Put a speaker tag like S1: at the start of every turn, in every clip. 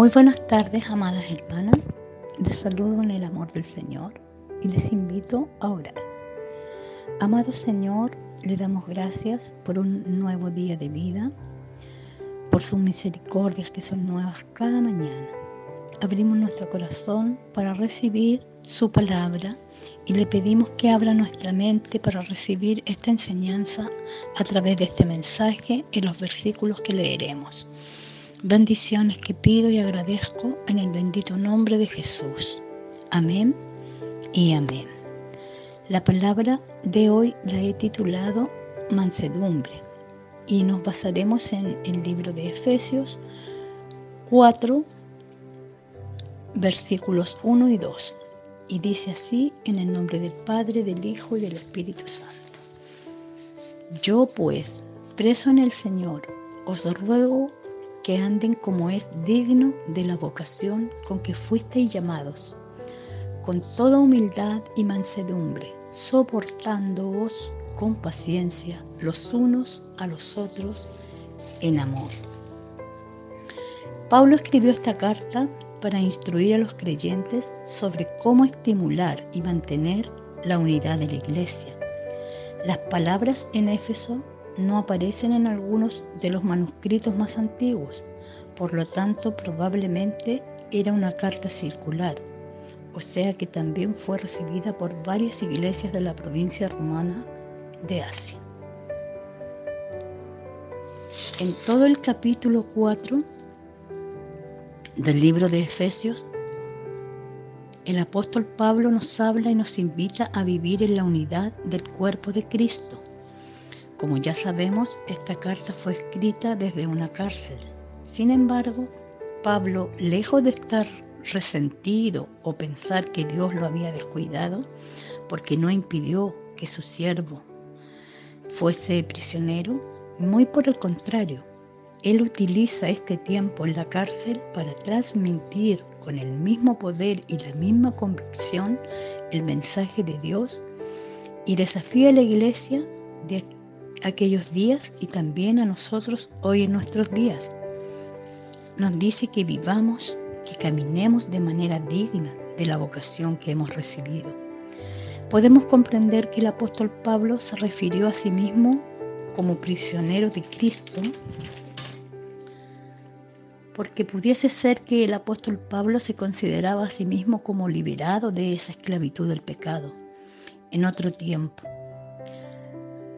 S1: Muy buenas tardes, amadas hermanas. Les saludo en el amor del Señor y les invito a orar. Amado Señor, le damos gracias por un nuevo día de vida, por sus misericordias que son nuevas cada mañana. Abrimos nuestro corazón para recibir su palabra y le pedimos que abra nuestra mente para recibir esta enseñanza a través de este mensaje en los versículos que leeremos. Bendiciones que pido y agradezco en el bendito nombre de Jesús. Amén y amén. La palabra de hoy la he titulado mansedumbre y nos basaremos en el libro de Efesios 4, versículos 1 y 2. Y dice así en el nombre del Padre, del Hijo y del Espíritu Santo. Yo pues, preso en el Señor, os ruego que anden como es digno de la vocación con que fuisteis llamados, con toda humildad y mansedumbre, soportándoos con paciencia los unos a los otros en amor. Pablo escribió esta carta para instruir a los creyentes sobre cómo estimular y mantener la unidad de la iglesia. Las palabras en Éfeso no aparecen en algunos de los manuscritos más antiguos, por lo tanto probablemente era una carta circular, o sea que también fue recibida por varias iglesias de la provincia romana de Asia. En todo el capítulo 4 del libro de Efesios, el apóstol Pablo nos habla y nos invita a vivir en la unidad del cuerpo de Cristo como ya sabemos, esta carta fue escrita desde una cárcel. Sin embargo, Pablo, lejos de estar resentido o pensar que Dios lo había descuidado, porque no impidió que su siervo fuese prisionero, muy por el contrario, él utiliza este tiempo en la cárcel para transmitir con el mismo poder y la misma convicción el mensaje de Dios y desafía a la iglesia de aquellos días y también a nosotros hoy en nuestros días. Nos dice que vivamos, que caminemos de manera digna de la vocación que hemos recibido. Podemos comprender que el apóstol Pablo se refirió a sí mismo como prisionero de Cristo, porque pudiese ser que el apóstol Pablo se consideraba a sí mismo como liberado de esa esclavitud del pecado en otro tiempo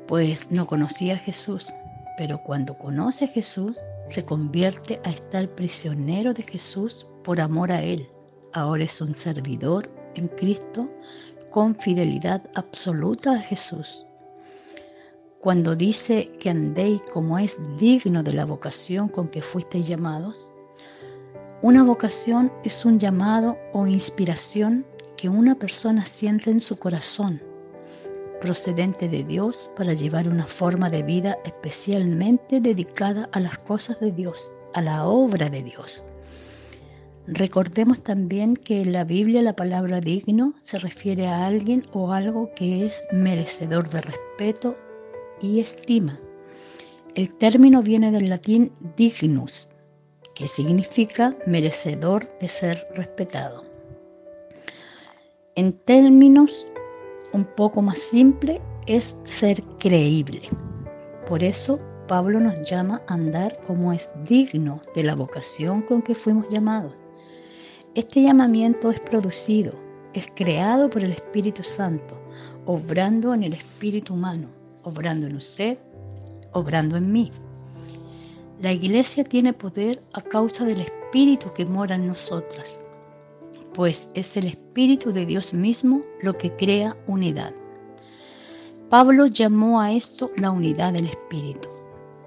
S1: pues no conocía a Jesús, pero cuando conoce a Jesús, se convierte a estar prisionero de Jesús por amor a Él. Ahora es un servidor en Cristo con fidelidad absoluta a Jesús. Cuando dice que andéis como es digno de la vocación con que fuisteis llamados, una vocación es un llamado o inspiración que una persona siente en su corazón procedente de Dios para llevar una forma de vida especialmente dedicada a las cosas de Dios, a la obra de Dios. Recordemos también que en la Biblia la palabra digno se refiere a alguien o algo que es merecedor de respeto y estima. El término viene del latín dignus, que significa merecedor de ser respetado. En términos un poco más simple es ser creíble. Por eso Pablo nos llama a andar como es digno de la vocación con que fuimos llamados. Este llamamiento es producido, es creado por el Espíritu Santo, obrando en el espíritu humano, obrando en usted, obrando en mí. La iglesia tiene poder a causa del Espíritu que mora en nosotras pues es el Espíritu de Dios mismo lo que crea unidad. Pablo llamó a esto la unidad del Espíritu.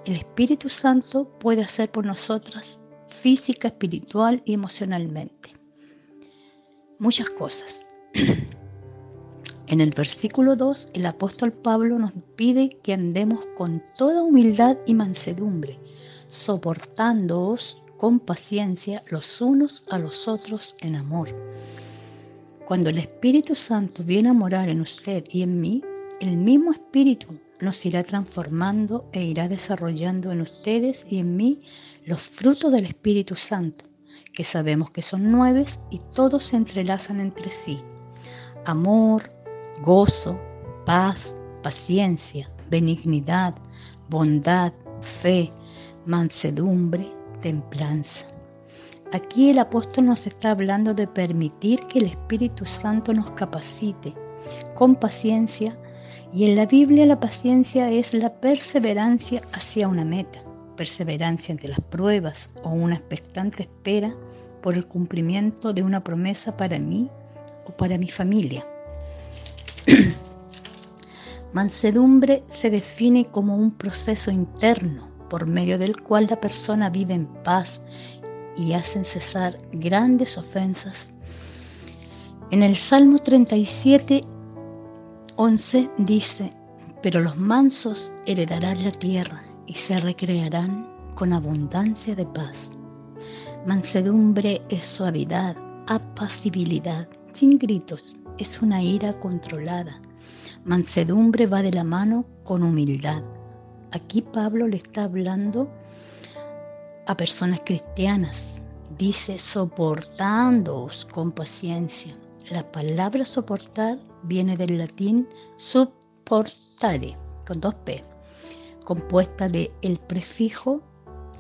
S1: El Espíritu Santo puede hacer por nosotras física, espiritual y emocionalmente. Muchas cosas. En el versículo 2, el apóstol Pablo nos pide que andemos con toda humildad y mansedumbre, soportándoos con paciencia los unos a los otros en amor. Cuando el Espíritu Santo viene a morar en usted y en mí, el mismo Espíritu nos irá transformando e irá desarrollando en ustedes y en mí los frutos del Espíritu Santo, que sabemos que son nueve y todos se entrelazan entre sí. Amor, gozo, paz, paciencia, benignidad, bondad, fe, mansedumbre, templanza. Aquí el apóstol nos está hablando de permitir que el Espíritu Santo nos capacite con paciencia y en la Biblia la paciencia es la perseverancia hacia una meta, perseverancia ante las pruebas o una expectante espera por el cumplimiento de una promesa para mí o para mi familia. Mansedumbre se define como un proceso interno por medio del cual la persona vive en paz y hacen cesar grandes ofensas. En el Salmo 37, 11 dice, pero los mansos heredarán la tierra y se recrearán con abundancia de paz. Mansedumbre es suavidad, apacibilidad, sin gritos, es una ira controlada. Mansedumbre va de la mano con humildad. Aquí Pablo le está hablando a personas cristianas. Dice, soportándoos con paciencia. La palabra soportar viene del latín supportare, con dos P, compuesta de el prefijo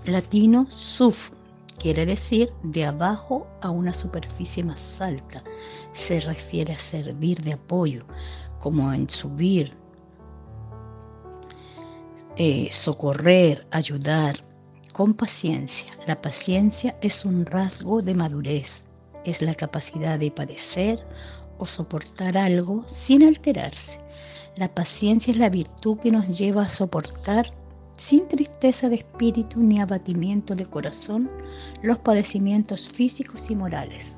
S1: latino suf, quiere decir de abajo a una superficie más alta. Se refiere a servir de apoyo, como en subir, eh, socorrer, ayudar, con paciencia. La paciencia es un rasgo de madurez, es la capacidad de padecer o soportar algo sin alterarse. La paciencia es la virtud que nos lleva a soportar sin tristeza de espíritu ni abatimiento de corazón los padecimientos físicos y morales.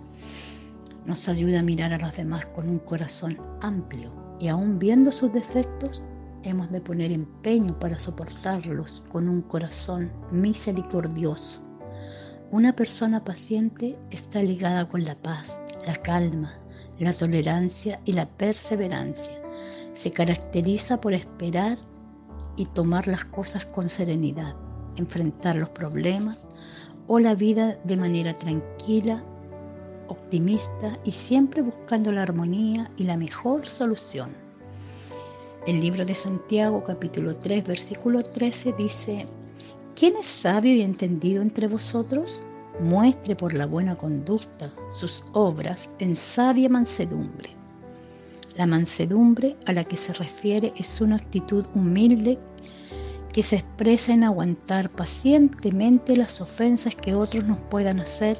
S1: Nos ayuda a mirar a los demás con un corazón amplio y aún viendo sus defectos, hemos de poner empeño para soportarlos con un corazón misericordioso. Una persona paciente está ligada con la paz, la calma, la tolerancia y la perseverancia. Se caracteriza por esperar y tomar las cosas con serenidad, enfrentar los problemas o la vida de manera tranquila, optimista y siempre buscando la armonía y la mejor solución. El libro de Santiago capítulo 3 versículo 13 dice, ¿quién es sabio y entendido entre vosotros? Muestre por la buena conducta sus obras en sabia mansedumbre. La mansedumbre a la que se refiere es una actitud humilde que se expresa en aguantar pacientemente las ofensas que otros nos puedan hacer,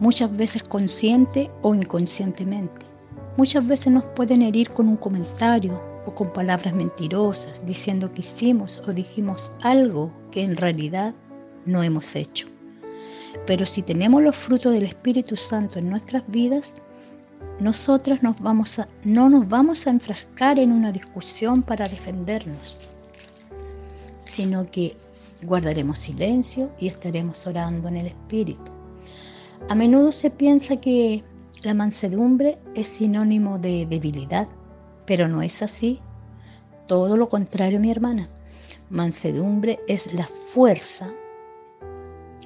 S1: muchas veces consciente o inconscientemente. Muchas veces nos pueden herir con un comentario o con palabras mentirosas, diciendo que hicimos o dijimos algo que en realidad no hemos hecho. Pero si tenemos los frutos del Espíritu Santo en nuestras vidas, nosotras no nos vamos a enfrascar en una discusión para defendernos, sino que guardaremos silencio y estaremos orando en el Espíritu. A menudo se piensa que la mansedumbre es sinónimo de debilidad, pero no es así. Todo lo contrario, mi hermana. Mansedumbre es la fuerza,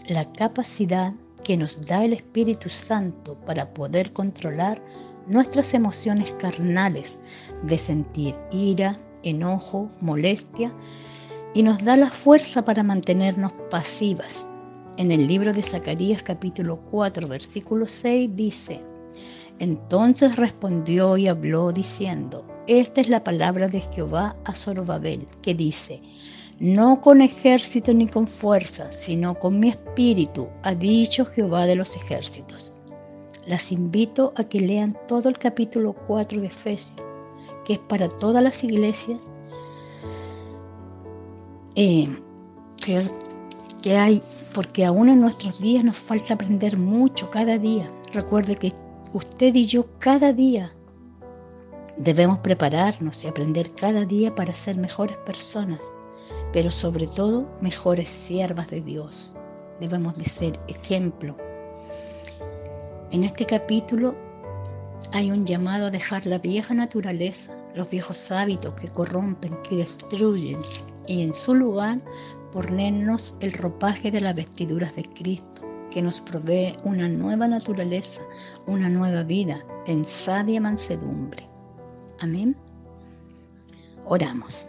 S1: la capacidad que nos da el Espíritu Santo para poder controlar nuestras emociones carnales de sentir ira, enojo, molestia y nos da la fuerza para mantenernos pasivas. En el libro de Zacarías capítulo 4 versículo 6 dice, entonces respondió y habló diciendo, esta es la palabra de Jehová a Zorobabel, que dice, no con ejército ni con fuerza, sino con mi espíritu, ha dicho Jehová de los ejércitos. Las invito a que lean todo el capítulo 4 de Efesios, que es para todas las iglesias eh, que, que hay, porque aún en nuestros días nos falta aprender mucho cada día. Recuerde que usted y yo cada día debemos prepararnos y aprender cada día para ser mejores personas, pero sobre todo mejores siervas de Dios. Debemos de ser ejemplo. En este capítulo hay un llamado a dejar la vieja naturaleza, los viejos hábitos que corrompen, que destruyen, y en su lugar ponernos el ropaje de las vestiduras de Cristo que nos provee una nueva naturaleza, una nueva vida en sabia mansedumbre. Amén. Oramos.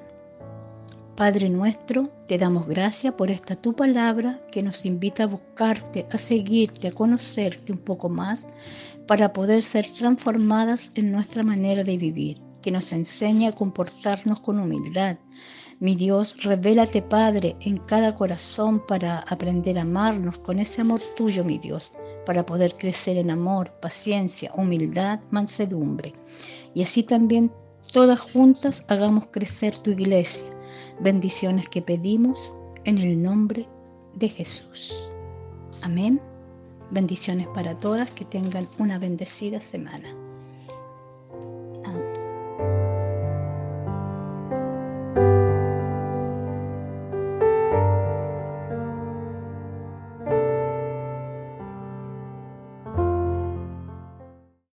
S1: Padre nuestro, te damos gracias por esta tu palabra que nos invita a buscarte, a seguirte, a conocerte un poco más para poder ser transformadas en nuestra manera de vivir, que nos enseña a comportarnos con humildad. Mi Dios, revélate, Padre, en cada corazón para aprender a amarnos con ese amor tuyo, mi Dios, para poder crecer en amor, paciencia, humildad, mansedumbre. Y así también todas juntas hagamos crecer tu iglesia bendiciones que pedimos en el nombre de Jesús. Amén. Bendiciones para todas, que tengan una bendecida semana.